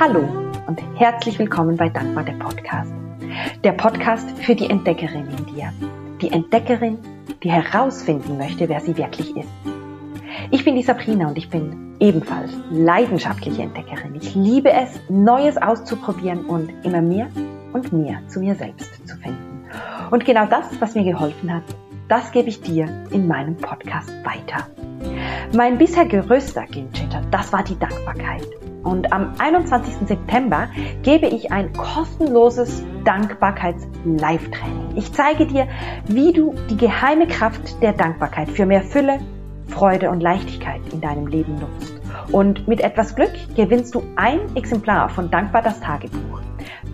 Hallo und herzlich willkommen bei Dankbar der Podcast. Der Podcast für die Entdeckerin in dir. Die Entdeckerin, die herausfinden möchte, wer sie wirklich ist. Ich bin die Sabrina und ich bin ebenfalls leidenschaftliche Entdeckerin. Ich liebe es, Neues auszuprobieren und immer mehr und mehr zu mir selbst zu finden. Und genau das, was mir geholfen hat, das gebe ich dir in meinem Podcast weiter. Mein bisher größter Gamechanger, das war die Dankbarkeit. Und am 21. September gebe ich ein kostenloses Dankbarkeits-Live-Training. Ich zeige dir, wie du die geheime Kraft der Dankbarkeit für mehr Fülle, Freude und Leichtigkeit in deinem Leben nutzt. Und mit etwas Glück gewinnst du ein Exemplar von Dankbar das Tagebuch.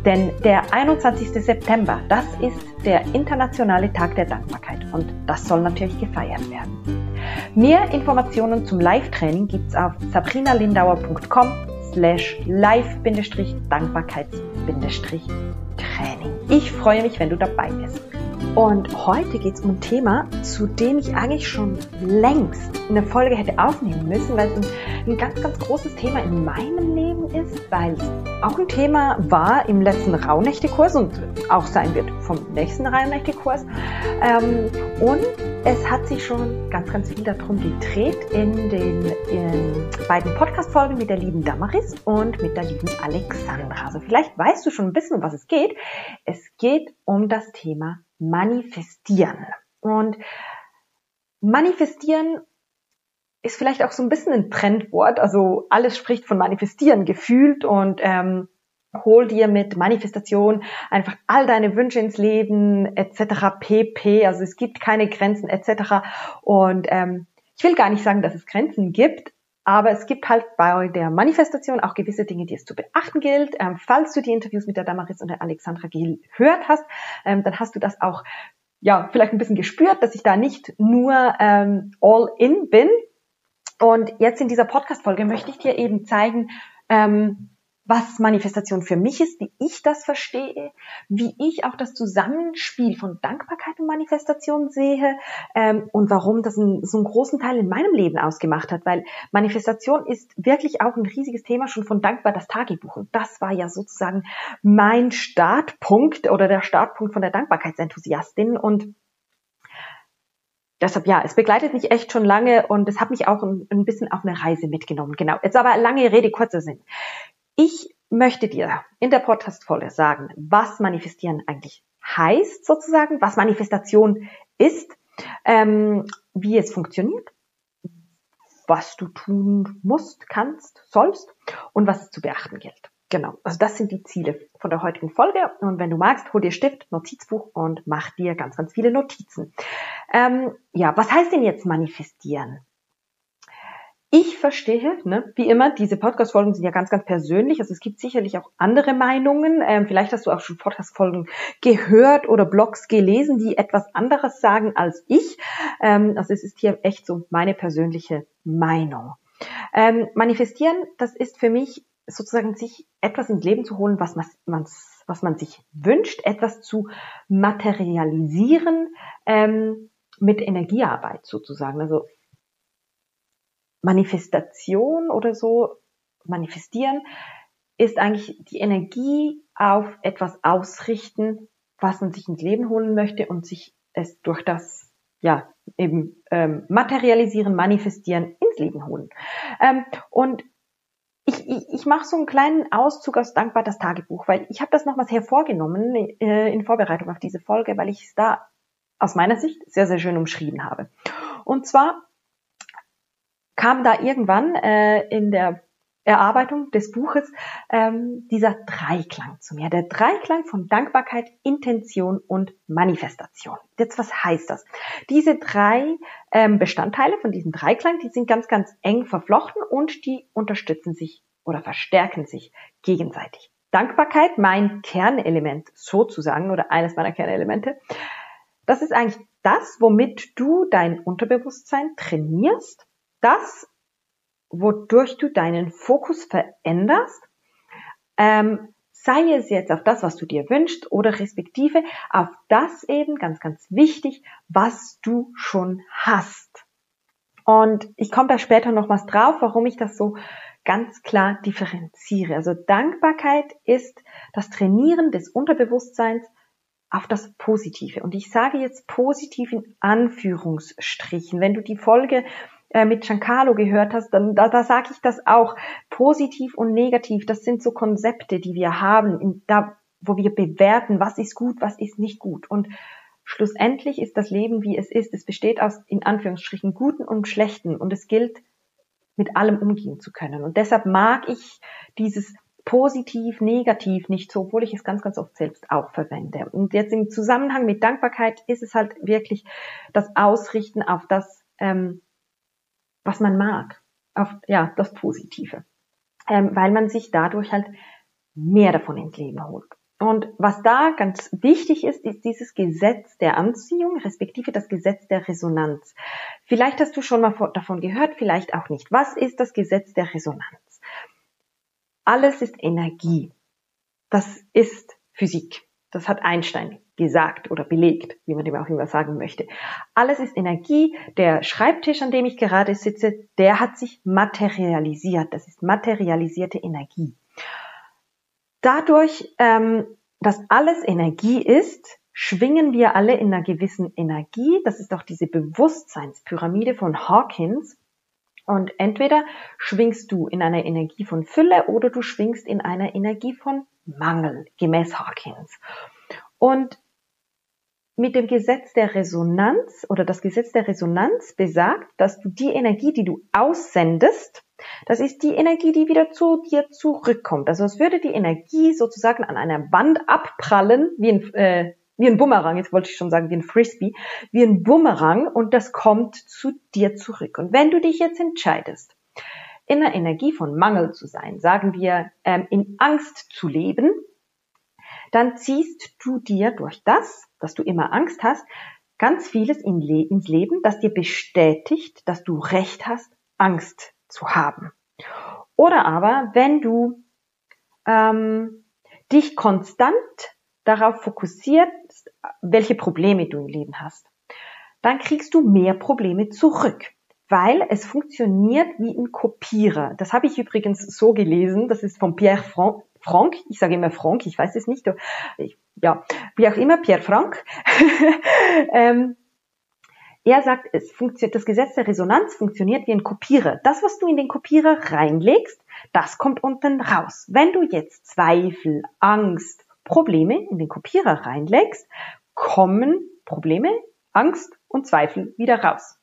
Denn der 21. September, das ist der internationale Tag der Dankbarkeit und das soll natürlich gefeiert werden. Mehr Informationen zum Live-Training gibt's auf sabrinalindauer.com slash live-dankbarkeits-training. Ich freue mich, wenn du dabei bist. Und heute geht es um ein Thema, zu dem ich eigentlich schon längst eine Folge hätte aufnehmen müssen, weil es ein, ein ganz, ganz großes Thema in meinem Leben ist, weil es auch ein Thema war im letzten Rauhnächte-Kurs und auch sein wird vom nächsten Rauhnächte-Kurs. Ähm, und es hat sich schon ganz, ganz viel darum gedreht in den in beiden Podcast-Folgen mit der lieben Damaris und mit der lieben Alexandra. Also vielleicht weißt du schon ein bisschen, um was es geht. Es geht um das Thema manifestieren. Und manifestieren ist vielleicht auch so ein bisschen ein Trendwort. Also alles spricht von manifestieren gefühlt und ähm, hol dir mit Manifestation einfach all deine Wünsche ins Leben etc. pp. Also es gibt keine Grenzen etc. Und ähm, ich will gar nicht sagen, dass es Grenzen gibt, aber es gibt halt bei der Manifestation auch gewisse Dinge, die es zu beachten gilt. Ähm, falls du die Interviews mit der Damaris und der Alexandra gehört hast, ähm, dann hast du das auch ja vielleicht ein bisschen gespürt, dass ich da nicht nur ähm, all in bin. Und jetzt in dieser Podcast-Folge möchte ich dir eben zeigen, ähm, was Manifestation für mich ist, wie ich das verstehe, wie ich auch das Zusammenspiel von Dankbarkeit und Manifestation sehe ähm, und warum das ein, so einen großen Teil in meinem Leben ausgemacht hat, weil Manifestation ist wirklich auch ein riesiges Thema schon von Dankbar das Tagebuch und das war ja sozusagen mein Startpunkt oder der Startpunkt von der Dankbarkeitsenthusiastin und Deshalb ja, es begleitet mich echt schon lange und es hat mich auch ein, ein bisschen auf eine Reise mitgenommen. Genau. Jetzt aber lange Rede, kurzer Sinn. Ich möchte dir in der Podcast-Folge sagen, was manifestieren eigentlich heißt sozusagen, was Manifestation ist, ähm, wie es funktioniert, was du tun musst, kannst, sollst und was zu beachten gilt. Genau, also das sind die Ziele von der heutigen Folge. Und wenn du magst, hol dir Stift, Notizbuch und mach dir ganz, ganz viele Notizen. Ähm, ja, was heißt denn jetzt manifestieren? Ich verstehe, ne, wie immer, diese Podcast-Folgen sind ja ganz, ganz persönlich. Also es gibt sicherlich auch andere Meinungen. Ähm, vielleicht hast du auch schon Podcast-Folgen gehört oder Blogs gelesen, die etwas anderes sagen als ich. Ähm, also es ist hier echt so meine persönliche Meinung. Ähm, manifestieren, das ist für mich sozusagen sich etwas ins Leben zu holen, was man, was man sich wünscht, etwas zu materialisieren ähm, mit Energiearbeit sozusagen. Also Manifestation oder so, manifestieren, ist eigentlich die Energie auf etwas ausrichten, was man sich ins Leben holen möchte und sich es durch das ja eben ähm, materialisieren, manifestieren ins Leben holen. Ähm, und ich, ich, ich mache so einen kleinen Auszug aus Dankbar das Tagebuch, weil ich habe das nochmals hervorgenommen äh, in Vorbereitung auf diese Folge, weil ich es da aus meiner Sicht sehr, sehr schön umschrieben habe. Und zwar kam da irgendwann äh, in der Erarbeitung des Buches ähm, dieser Dreiklang zu mir. Der Dreiklang von Dankbarkeit, Intention und Manifestation. Jetzt, was heißt das? Diese drei ähm, Bestandteile von diesem Dreiklang, die sind ganz, ganz eng verflochten und die unterstützen sich oder verstärken sich gegenseitig. Dankbarkeit, mein Kernelement sozusagen oder eines meiner Kernelemente, das ist eigentlich das, womit du dein Unterbewusstsein trainierst das, wodurch du deinen Fokus veränderst, ähm, sei es jetzt auf das, was du dir wünschst oder respektive auf das eben, ganz, ganz wichtig, was du schon hast. Und ich komme da später noch was drauf, warum ich das so ganz klar differenziere. Also Dankbarkeit ist das Trainieren des Unterbewusstseins auf das Positive. Und ich sage jetzt positiv in Anführungsstrichen. Wenn du die Folge mit Giancarlo gehört hast, dann da, da sage ich das auch. Positiv und negativ, das sind so Konzepte, die wir haben, in, da, wo wir bewerten, was ist gut, was ist nicht gut. Und schlussendlich ist das Leben, wie es ist. Es besteht aus, in Anführungsstrichen, Guten und Schlechten. Und es gilt, mit allem umgehen zu können. Und deshalb mag ich dieses positiv, negativ nicht so, obwohl ich es ganz, ganz oft selbst auch verwende. Und jetzt im Zusammenhang mit Dankbarkeit ist es halt wirklich das Ausrichten auf das, ähm, was man mag, auf ja das Positive, ähm, weil man sich dadurch halt mehr davon ins Leben holt. Und was da ganz wichtig ist, ist dieses Gesetz der Anziehung, respektive das Gesetz der Resonanz. Vielleicht hast du schon mal davon gehört, vielleicht auch nicht. Was ist das Gesetz der Resonanz? Alles ist Energie. Das ist Physik. Das hat Einstein gesagt oder belegt, wie man dem auch immer sagen möchte. Alles ist Energie. Der Schreibtisch, an dem ich gerade sitze, der hat sich materialisiert. Das ist materialisierte Energie. Dadurch, ähm, dass alles Energie ist, schwingen wir alle in einer gewissen Energie. Das ist auch diese Bewusstseinspyramide von Hawkins. Und entweder schwingst du in einer Energie von Fülle oder du schwingst in einer Energie von Mangel, gemäß Hawkins. Und mit dem Gesetz der Resonanz oder das Gesetz der Resonanz besagt, dass du die Energie, die du aussendest, das ist die Energie, die wieder zu dir zurückkommt. Also es würde die Energie sozusagen an einer Wand abprallen, wie ein, äh, wie ein Bumerang, jetzt wollte ich schon sagen, wie ein Frisbee, wie ein Bumerang und das kommt zu dir zurück. Und wenn du dich jetzt entscheidest, in der Energie von Mangel zu sein, sagen wir, ähm, in Angst zu leben, dann ziehst du dir durch das, dass du immer Angst hast, ganz vieles in Le ins Leben, das dir bestätigt, dass du Recht hast, Angst zu haben. Oder aber, wenn du ähm, dich konstant darauf fokussierst, welche Probleme du im Leben hast, dann kriegst du mehr Probleme zurück, weil es funktioniert wie ein Kopierer. Das habe ich übrigens so gelesen, das ist von Pierre Franck, Frank, ich sage immer Frank, ich weiß es nicht, ich, ja, wie auch immer, Pierre Frank. ähm, er sagt, es funktioniert, das Gesetz der Resonanz funktioniert wie ein Kopierer. Das, was du in den Kopierer reinlegst, das kommt unten raus. Wenn du jetzt Zweifel, Angst, Probleme in den Kopierer reinlegst, kommen Probleme, Angst und Zweifel wieder raus.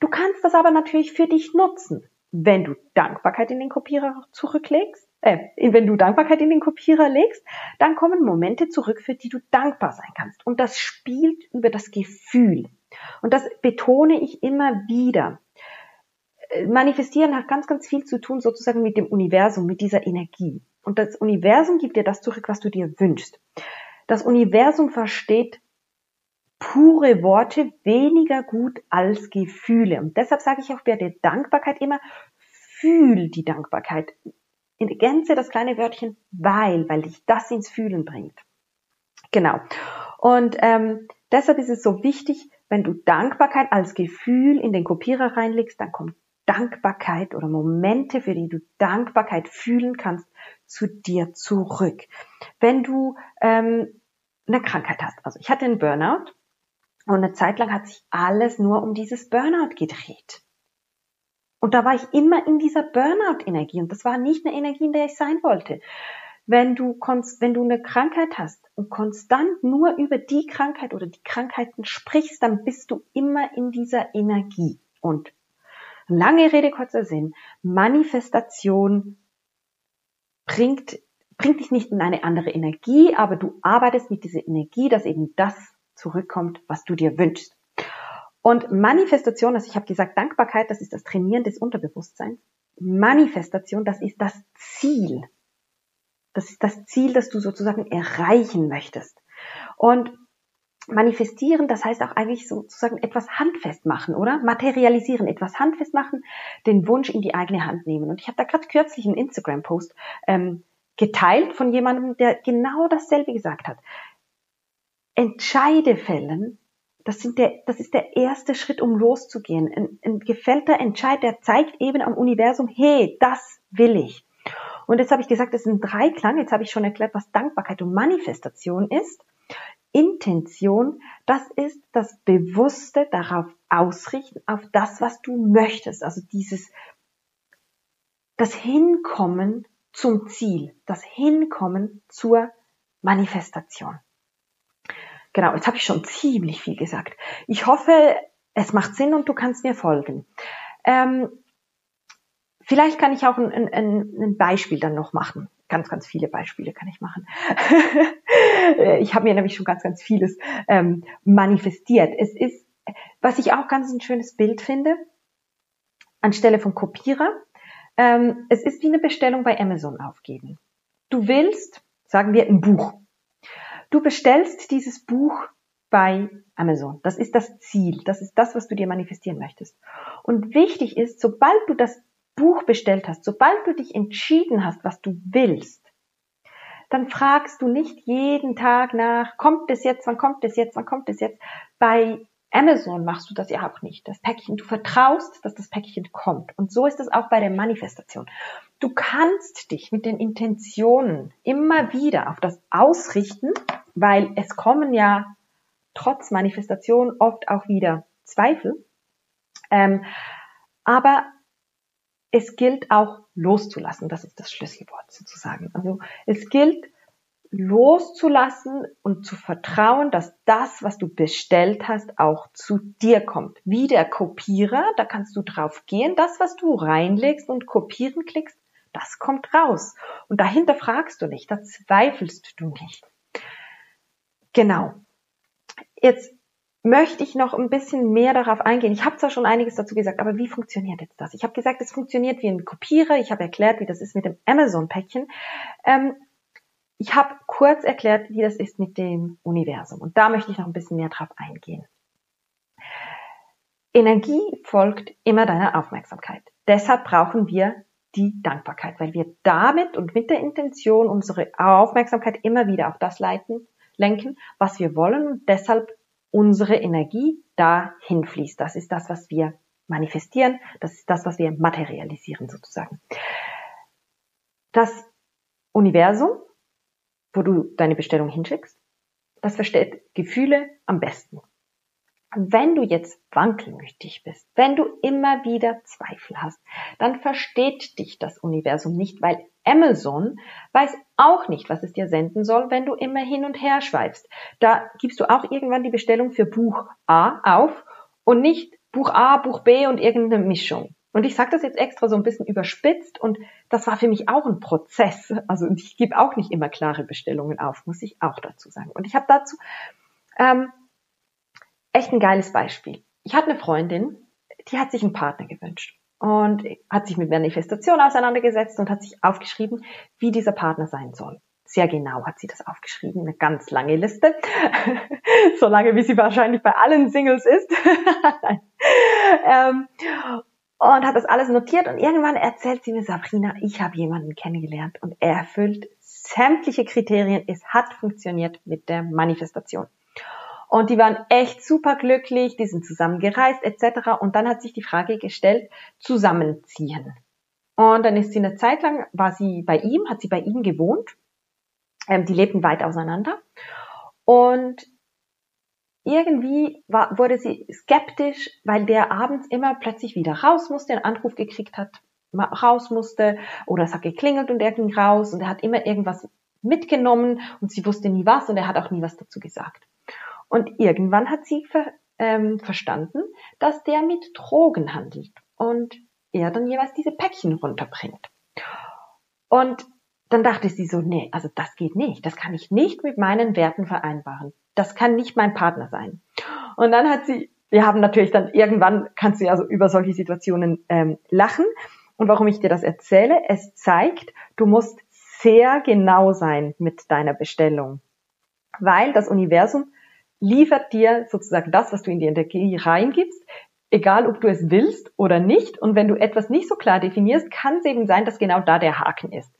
Du kannst das aber natürlich für dich nutzen. Wenn du Dankbarkeit in den Kopierer zurücklegst, äh, wenn du Dankbarkeit in den Kopierer legst, dann kommen Momente zurück, für die du dankbar sein kannst. Und das spielt über das Gefühl. Und das betone ich immer wieder. Äh, manifestieren hat ganz, ganz viel zu tun sozusagen mit dem Universum, mit dieser Energie. Und das Universum gibt dir das zurück, was du dir wünschst. Das Universum versteht pure Worte weniger gut als Gefühle. Und deshalb sage ich auch bei der Dankbarkeit immer, fühl die Dankbarkeit. In Gänze das kleine Wörtchen weil, weil dich das ins Fühlen bringt. Genau. Und ähm, deshalb ist es so wichtig, wenn du Dankbarkeit als Gefühl in den Kopierer reinlegst, dann kommt Dankbarkeit oder Momente, für die du Dankbarkeit fühlen kannst, zu dir zurück. Wenn du ähm, eine Krankheit hast, also ich hatte einen Burnout und eine Zeit lang hat sich alles nur um dieses Burnout gedreht. Und da war ich immer in dieser Burnout-Energie und das war nicht eine Energie, in der ich sein wollte. Wenn du, wenn du eine Krankheit hast und konstant nur über die Krankheit oder die Krankheiten sprichst, dann bist du immer in dieser Energie. Und lange Rede, kurzer Sinn, Manifestation bringt, bringt dich nicht in eine andere Energie, aber du arbeitest mit dieser Energie, dass eben das zurückkommt, was du dir wünschst. Und Manifestation, also ich habe gesagt, Dankbarkeit, das ist das Trainieren des Unterbewusstseins. Manifestation, das ist das Ziel das ist das Ziel, das du sozusagen erreichen möchtest. Und manifestieren, das heißt auch eigentlich sozusagen etwas handfest machen, oder? Materialisieren, etwas handfest machen, den Wunsch in die eigene Hand nehmen. Und ich habe da gerade kürzlich einen Instagram-Post ähm, geteilt von jemandem, der genau dasselbe gesagt hat. Entscheide fällen, das, sind der, das ist der erste Schritt, um loszugehen. Ein, ein gefällter Entscheid, der zeigt eben am Universum, hey, das will ich. Und jetzt habe ich gesagt, es sind drei Klang. Jetzt habe ich schon erklärt, was Dankbarkeit und Manifestation ist. Intention, das ist das Bewusste darauf ausrichten, auf das, was du möchtest. Also dieses, das Hinkommen zum Ziel, das Hinkommen zur Manifestation. Genau, jetzt habe ich schon ziemlich viel gesagt. Ich hoffe, es macht Sinn und du kannst mir folgen. Ähm, vielleicht kann ich auch ein, ein, ein Beispiel dann noch machen. Ganz, ganz viele Beispiele kann ich machen. ich habe mir nämlich schon ganz, ganz vieles ähm, manifestiert. Es ist, was ich auch ganz ein schönes Bild finde, anstelle von Kopierer, ähm, es ist wie eine Bestellung bei Amazon aufgeben. Du willst, sagen wir, ein Buch. Du bestellst dieses Buch bei Amazon. Das ist das Ziel. Das ist das, was du dir manifestieren möchtest. Und wichtig ist, sobald du das Buch bestellt hast, sobald du dich entschieden hast, was du willst, dann fragst du nicht jeden Tag nach, kommt es jetzt, wann kommt es jetzt, wann kommt es jetzt. Bei Amazon machst du das ja auch nicht. Das Päckchen, du vertraust, dass das Päckchen kommt. Und so ist es auch bei der Manifestation. Du kannst dich mit den Intentionen immer wieder auf das ausrichten, weil es kommen ja trotz Manifestation oft auch wieder Zweifel. Ähm, aber es gilt auch loszulassen. Das ist das Schlüsselwort sozusagen. Also es gilt loszulassen und zu vertrauen, dass das, was du bestellt hast, auch zu dir kommt. Wie der Kopierer, da kannst du drauf gehen, das, was du reinlegst und kopieren klickst, das kommt raus. Und dahinter fragst du nicht, da zweifelst du nicht. Genau. Jetzt möchte ich noch ein bisschen mehr darauf eingehen. Ich habe zwar schon einiges dazu gesagt, aber wie funktioniert jetzt das? Ich habe gesagt, es funktioniert wie ein Kopierer. Ich habe erklärt, wie das ist mit dem Amazon-Päckchen. Ähm, ich habe kurz erklärt, wie das ist mit dem Universum. Und da möchte ich noch ein bisschen mehr drauf eingehen. Energie folgt immer deiner Aufmerksamkeit. Deshalb brauchen wir die Dankbarkeit, weil wir damit und mit der Intention unsere Aufmerksamkeit immer wieder auf das leiten, lenken, was wir wollen und deshalb unsere Energie dahin fließt. Das ist das, was wir manifestieren. Das ist das, was wir materialisieren sozusagen. Das Universum wo du deine Bestellung hinschickst. Das versteht Gefühle am besten. Wenn du jetzt wankelmütig bist, wenn du immer wieder Zweifel hast, dann versteht dich das Universum nicht, weil Amazon weiß auch nicht, was es dir senden soll, wenn du immer hin und her schweifst. Da gibst du auch irgendwann die Bestellung für Buch A auf und nicht Buch A, Buch B und irgendeine Mischung. Und ich sage das jetzt extra so ein bisschen überspitzt und das war für mich auch ein Prozess. Also ich gebe auch nicht immer klare Bestellungen auf, muss ich auch dazu sagen. Und ich habe dazu ähm, echt ein geiles Beispiel. Ich hatte eine Freundin, die hat sich einen Partner gewünscht und hat sich mit Manifestation auseinandergesetzt und hat sich aufgeschrieben, wie dieser Partner sein soll. Sehr genau hat sie das aufgeschrieben, eine ganz lange Liste, so lange wie sie wahrscheinlich bei allen Singles ist. ähm, und hat das alles notiert und irgendwann erzählt sie mir, Sabrina, ich habe jemanden kennengelernt und er erfüllt sämtliche Kriterien. Es hat funktioniert mit der Manifestation. Und die waren echt super glücklich, die sind zusammen gereist etc. Und dann hat sich die Frage gestellt, zusammenziehen. Und dann ist sie eine Zeit lang, war sie bei ihm, hat sie bei ihm gewohnt. Ähm, die lebten weit auseinander. Und irgendwie war, wurde sie skeptisch, weil der abends immer plötzlich wieder raus musste, einen Anruf gekriegt hat, raus musste oder es hat geklingelt und er ging raus und er hat immer irgendwas mitgenommen und sie wusste nie was und er hat auch nie was dazu gesagt. Und irgendwann hat sie ver, ähm, verstanden, dass der mit Drogen handelt und er dann jeweils diese Päckchen runterbringt. Und dann dachte sie so, nee, also das geht nicht. Das kann ich nicht mit meinen Werten vereinbaren. Das kann nicht mein Partner sein. Und dann hat sie, wir haben natürlich dann irgendwann, kannst du ja so über solche Situationen ähm, lachen. Und warum ich dir das erzähle, es zeigt, du musst sehr genau sein mit deiner Bestellung. Weil das Universum liefert dir sozusagen das, was du in die Energie reingibst, egal ob du es willst oder nicht. Und wenn du etwas nicht so klar definierst, kann es eben sein, dass genau da der Haken ist.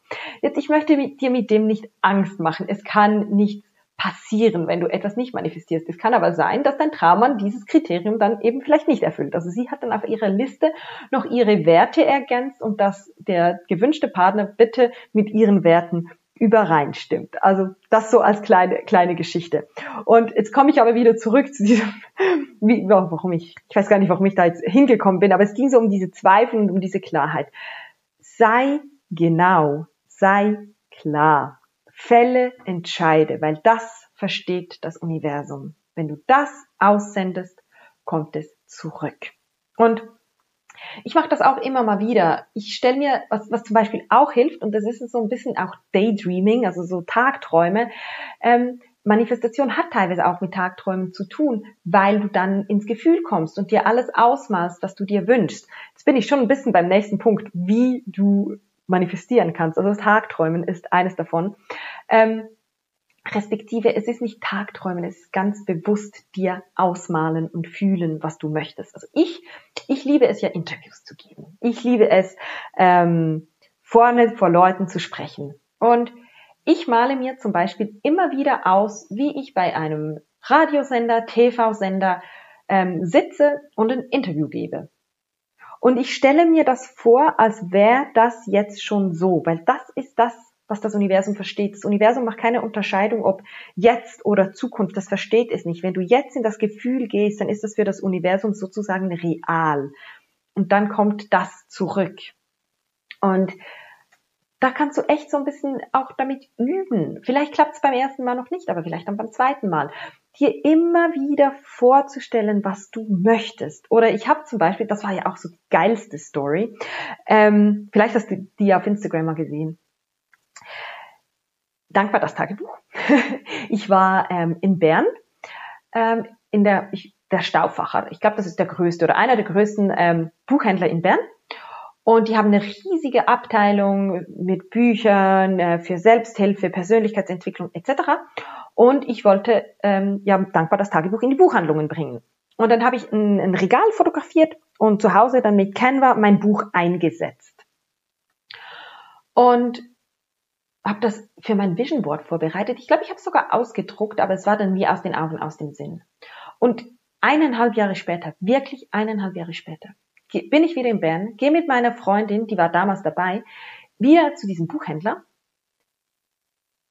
Jetzt, ich möchte dir mit dem nicht Angst machen. Es kann nichts passieren, wenn du etwas nicht manifestierst. Es kann aber sein, dass dein Traummann dieses Kriterium dann eben vielleicht nicht erfüllt. Also sie hat dann auf ihrer Liste noch ihre Werte ergänzt und dass der gewünschte Partner bitte mit ihren Werten übereinstimmt. Also das so als kleine, kleine Geschichte. Und jetzt komme ich aber wieder zurück zu diesem, wie, warum ich, ich weiß gar nicht, warum ich da jetzt hingekommen bin, aber es ging so um diese Zweifel und um diese Klarheit. Sei genau, sei klar. Fälle entscheide, weil das versteht das Universum. Wenn du das aussendest, kommt es zurück. Und ich mache das auch immer mal wieder. Ich stelle mir, was, was zum Beispiel auch hilft, und das ist so ein bisschen auch Daydreaming, also so Tagträume. Ähm, Manifestation hat teilweise auch mit Tagträumen zu tun, weil du dann ins Gefühl kommst und dir alles ausmalst, was du dir wünschst. Jetzt bin ich schon ein bisschen beim nächsten Punkt, wie du manifestieren kannst. Also das Tagträumen ist eines davon. Ähm, respektive es ist nicht Tagträumen, es ist ganz bewusst dir ausmalen und fühlen, was du möchtest. Also ich, ich liebe es ja, Interviews zu geben. Ich liebe es, ähm, vorne vor Leuten zu sprechen. Und ich male mir zum Beispiel immer wieder aus, wie ich bei einem Radiosender, TV-Sender ähm, sitze und ein Interview gebe. Und ich stelle mir das vor, als wäre das jetzt schon so, weil das ist das, was das Universum versteht. Das Universum macht keine Unterscheidung, ob jetzt oder Zukunft. Das versteht es nicht. Wenn du jetzt in das Gefühl gehst, dann ist das für das Universum sozusagen real. Und dann kommt das zurück. Und da kannst du echt so ein bisschen auch damit üben. Vielleicht klappt es beim ersten Mal noch nicht, aber vielleicht dann beim zweiten Mal. Dir immer wieder vorzustellen, was du möchtest. Oder ich habe zum Beispiel, das war ja auch so die geilste Story, ähm, vielleicht hast du die auf Instagram mal gesehen dankbar das Tagebuch. ich war ähm, in Bern ähm, in der ich, der Stauffacher. Ich glaube, das ist der größte oder einer der größten ähm, Buchhändler in Bern. Und die haben eine riesige Abteilung mit Büchern äh, für Selbsthilfe, Persönlichkeitsentwicklung etc. Und ich wollte ähm, ja dankbar das Tagebuch in die Buchhandlungen bringen. Und dann habe ich ein, ein Regal fotografiert und zu Hause dann mit Canva mein Buch eingesetzt. Und habe das für mein Vision Board vorbereitet. Ich glaube, ich habe es sogar ausgedruckt, aber es war dann wie aus den Augen, aus dem Sinn. Und eineinhalb Jahre später, wirklich eineinhalb Jahre später, bin ich wieder in Bern, gehe mit meiner Freundin, die war damals dabei, wieder zu diesem Buchhändler,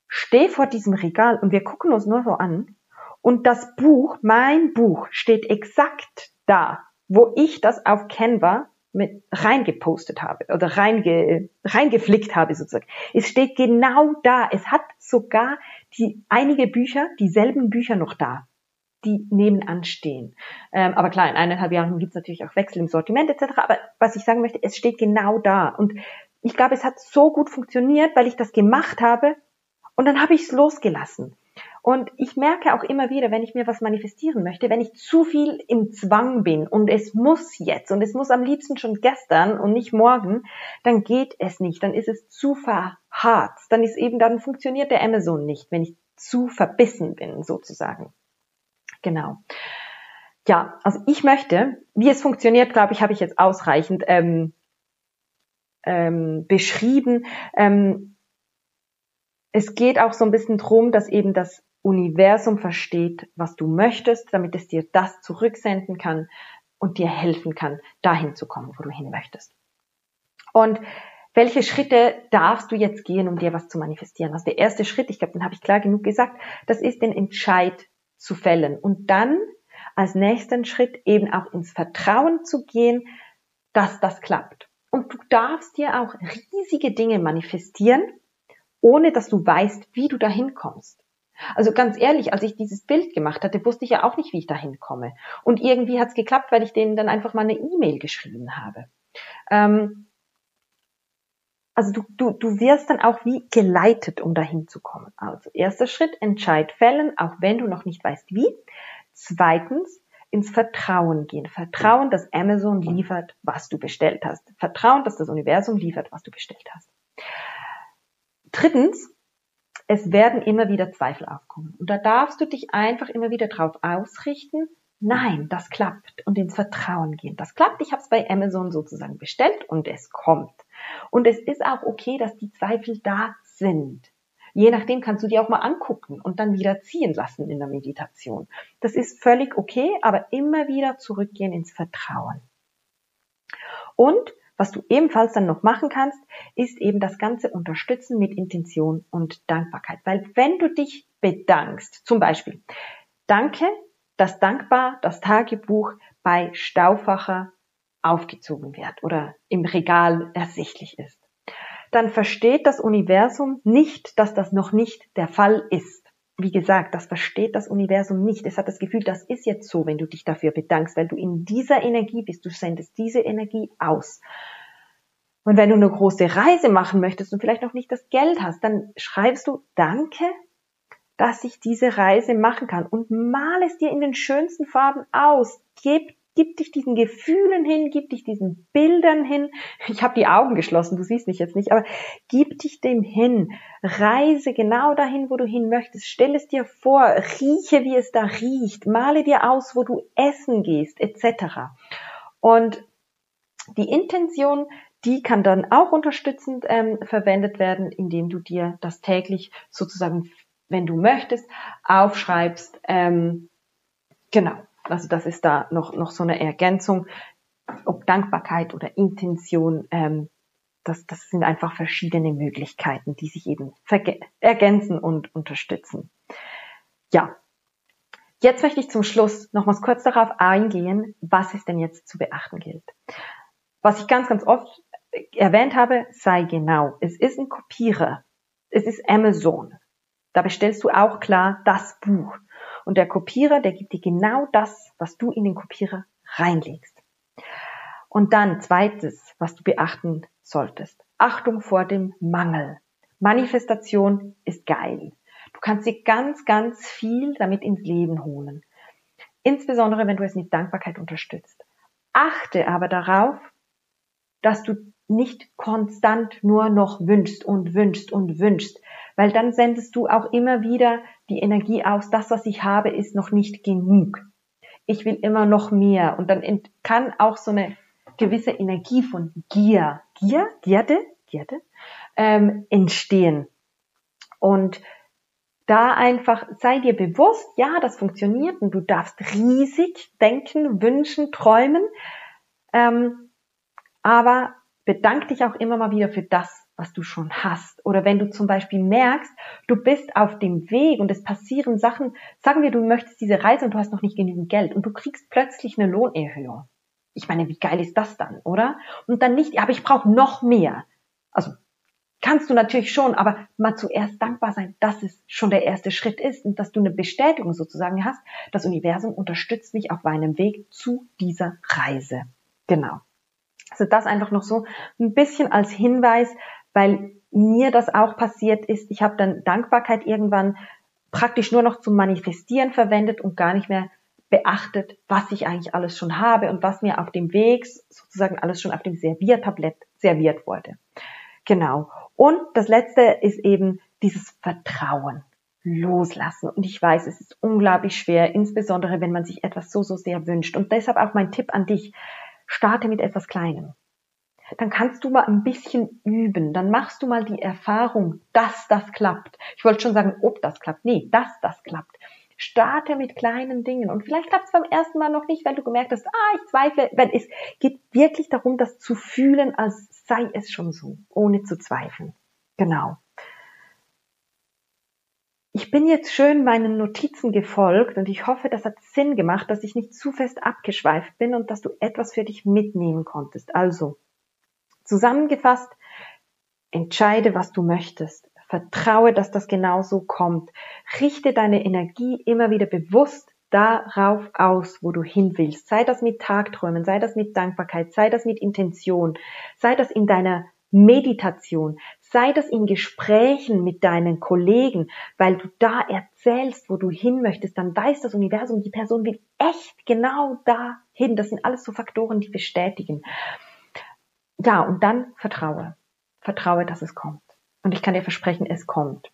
stehe vor diesem Regal und wir gucken uns nur so an und das Buch, mein Buch, steht exakt da, wo ich das auf Canva mit reingepostet habe oder reinge, reingeflickt habe sozusagen. Es steht genau da. Es hat sogar die einige Bücher, dieselben Bücher noch da, die nebenan stehen. Ähm, aber klar, in eineinhalb Jahren gibt es natürlich auch Wechsel im Sortiment etc. Aber was ich sagen möchte, es steht genau da. Und ich glaube, es hat so gut funktioniert, weil ich das gemacht habe und dann habe ich es losgelassen. Und ich merke auch immer wieder, wenn ich mir was manifestieren möchte, wenn ich zu viel im Zwang bin und es muss jetzt und es muss am liebsten schon gestern und nicht morgen, dann geht es nicht, dann ist es zu verharrt, dann ist eben, dann funktioniert der Amazon nicht, wenn ich zu verbissen bin, sozusagen. Genau. Ja, also ich möchte, wie es funktioniert, glaube ich, habe ich jetzt ausreichend ähm, ähm, beschrieben. Ähm, es geht auch so ein bisschen drum, dass eben das Universum versteht, was du möchtest, damit es dir das zurücksenden kann und dir helfen kann, dahin zu kommen, wo du hin möchtest. Und welche Schritte darfst du jetzt gehen, um dir was zu manifestieren? Also der erste Schritt, ich glaube, den habe ich klar genug gesagt, das ist den Entscheid zu fällen und dann als nächsten Schritt eben auch ins Vertrauen zu gehen, dass das klappt. Und du darfst dir auch riesige Dinge manifestieren, ohne dass du weißt, wie du dahin kommst. Also ganz ehrlich, als ich dieses Bild gemacht hatte, wusste ich ja auch nicht, wie ich da hinkomme. Und irgendwie hat es geklappt, weil ich denen dann einfach mal eine E-Mail geschrieben habe. Ähm, also du, du, du wirst dann auch wie geleitet, um dahin zu kommen. Also erster Schritt, entscheid fällen, auch wenn du noch nicht weißt wie. Zweitens, ins Vertrauen gehen. Vertrauen, dass Amazon liefert, was du bestellt hast. Vertrauen, dass das Universum liefert, was du bestellt hast. Drittens, es werden immer wieder Zweifel aufkommen. Und da darfst du dich einfach immer wieder drauf ausrichten, nein, das klappt und ins Vertrauen gehen. Das klappt, ich habe es bei Amazon sozusagen bestellt und es kommt. Und es ist auch okay, dass die Zweifel da sind. Je nachdem kannst du die auch mal angucken und dann wieder ziehen lassen in der Meditation. Das ist völlig okay, aber immer wieder zurückgehen ins Vertrauen. Und was du ebenfalls dann noch machen kannst, ist eben das Ganze unterstützen mit Intention und Dankbarkeit. Weil wenn du dich bedankst, zum Beispiel, danke, dass dankbar das Tagebuch bei Stauffacher aufgezogen wird oder im Regal ersichtlich ist dann versteht das Universum nicht, dass das noch nicht der Fall ist. Wie gesagt, das versteht das Universum nicht. Es hat das Gefühl, das ist jetzt so, wenn du dich dafür bedankst, weil du in dieser Energie bist. Du sendest diese Energie aus. Und wenn du eine große Reise machen möchtest und vielleicht noch nicht das Geld hast, dann schreibst du Danke, dass ich diese Reise machen kann und mal es dir in den schönsten Farben aus. Gib Gib dich diesen Gefühlen hin, gib dich diesen Bildern hin. Ich habe die Augen geschlossen, du siehst mich jetzt nicht, aber gib dich dem hin. Reise genau dahin, wo du hin möchtest. Stell es dir vor, rieche, wie es da riecht. Male dir aus, wo du essen gehst, etc. Und die Intention, die kann dann auch unterstützend ähm, verwendet werden, indem du dir das täglich sozusagen, wenn du möchtest, aufschreibst. Ähm, genau. Also das ist da noch, noch so eine Ergänzung, ob Dankbarkeit oder Intention, ähm, das, das sind einfach verschiedene Möglichkeiten, die sich eben ergänzen und unterstützen. Ja, jetzt möchte ich zum Schluss nochmals kurz darauf eingehen, was es denn jetzt zu beachten gilt. Was ich ganz, ganz oft erwähnt habe, sei genau. Es ist ein Kopierer. Es ist Amazon. Da bestellst du auch klar das Buch. Und der Kopierer, der gibt dir genau das, was du in den Kopierer reinlegst. Und dann zweites, was du beachten solltest. Achtung vor dem Mangel. Manifestation ist geil. Du kannst dir ganz, ganz viel damit ins Leben holen. Insbesondere, wenn du es mit Dankbarkeit unterstützt. Achte aber darauf, dass du nicht konstant nur noch wünschst und wünschst und wünschst, weil dann sendest du auch immer wieder die Energie aus, das, was ich habe, ist noch nicht genug. Ich will immer noch mehr. Und dann kann auch so eine gewisse Energie von Gier, Gier, Gierde, Gierde, ähm, entstehen. Und da einfach sei dir bewusst, ja, das funktioniert und du darfst riesig denken, wünschen, träumen. Ähm, aber bedank dich auch immer mal wieder für das, was du schon hast. Oder wenn du zum Beispiel merkst, du bist auf dem Weg und es passieren Sachen, sagen wir, du möchtest diese Reise und du hast noch nicht genügend Geld und du kriegst plötzlich eine Lohnerhöhung. Ich meine, wie geil ist das dann, oder? Und dann nicht, aber ich brauche noch mehr. Also kannst du natürlich schon, aber mal zuerst dankbar sein, dass es schon der erste Schritt ist und dass du eine Bestätigung sozusagen hast. Das Universum unterstützt mich auf meinem Weg zu dieser Reise. Genau. Also das einfach noch so ein bisschen als Hinweis, weil mir das auch passiert ist. Ich habe dann Dankbarkeit irgendwann praktisch nur noch zum Manifestieren verwendet und gar nicht mehr beachtet, was ich eigentlich alles schon habe und was mir auf dem Weg sozusagen alles schon auf dem Serviertablett serviert wurde. Genau. Und das letzte ist eben dieses Vertrauen loslassen. Und ich weiß, es ist unglaublich schwer, insbesondere wenn man sich etwas so, so sehr wünscht. Und deshalb auch mein Tipp an dich. Starte mit etwas Kleinem dann kannst du mal ein bisschen üben. Dann machst du mal die Erfahrung, dass das klappt. Ich wollte schon sagen, ob das klappt. Nee, dass das klappt. Starte mit kleinen Dingen. Und vielleicht klappt es beim ersten Mal noch nicht, weil du gemerkt hast, ah, ich zweifle. Weil es geht wirklich darum, das zu fühlen, als sei es schon so, ohne zu zweifeln. Genau. Ich bin jetzt schön meinen Notizen gefolgt und ich hoffe, das hat Sinn gemacht, dass ich nicht zu fest abgeschweift bin und dass du etwas für dich mitnehmen konntest. Also, Zusammengefasst, entscheide, was du möchtest. Vertraue, dass das genauso kommt. Richte deine Energie immer wieder bewusst darauf aus, wo du hin willst. Sei das mit Tagträumen, sei das mit Dankbarkeit, sei das mit Intention, sei das in deiner Meditation, sei das in Gesprächen mit deinen Kollegen, weil du da erzählst, wo du hin möchtest, dann weiß das Universum, die Person will echt genau dahin. Das sind alles so Faktoren, die bestätigen ja, und dann vertraue. Vertraue, dass es kommt. Und ich kann dir versprechen, es kommt.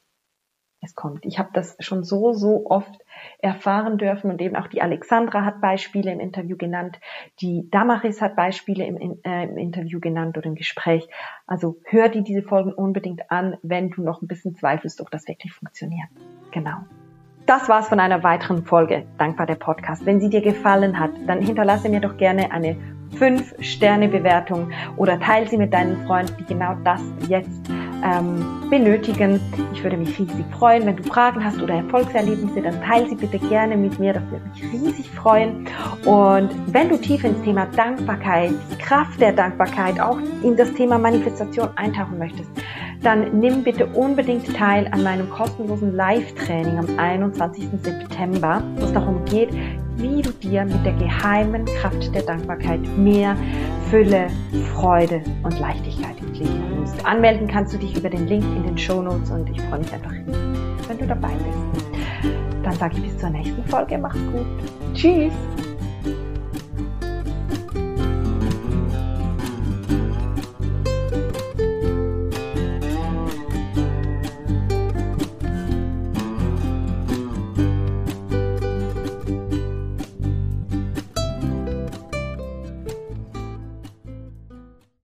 Es kommt. Ich habe das schon so, so oft erfahren dürfen und eben auch die Alexandra hat Beispiele im Interview genannt, die Damaris hat Beispiele im, äh, im Interview genannt oder im Gespräch. Also hör dir diese Folgen unbedingt an, wenn du noch ein bisschen zweifelst, ob das wirklich funktioniert. Genau. Das war's von einer weiteren Folge Dankbar der Podcast. Wenn sie dir gefallen hat, dann hinterlasse mir doch gerne eine 5-Sterne-Bewertung oder teile sie mit deinen Freunden, die genau das jetzt ähm, benötigen. Ich würde mich riesig freuen. Wenn du Fragen hast oder Erfolgserlebnisse, dann teile sie bitte gerne mit mir. Das würde mich riesig freuen. Und wenn du tief ins Thema Dankbarkeit, die Kraft der Dankbarkeit, auch in das Thema Manifestation eintauchen möchtest, dann nimm bitte unbedingt teil an meinem kostenlosen Live-Training am 21. September, wo es darum geht, wie du dir mit der geheimen Kraft der Dankbarkeit mehr Fülle, Freude und Leichtigkeit ins Leben holst. Anmelden kannst du dich über den Link in den Show Notes und ich freue mich einfach, wenn du dabei bist. Dann sage ich bis zur nächsten Folge. Mach's gut. Tschüss.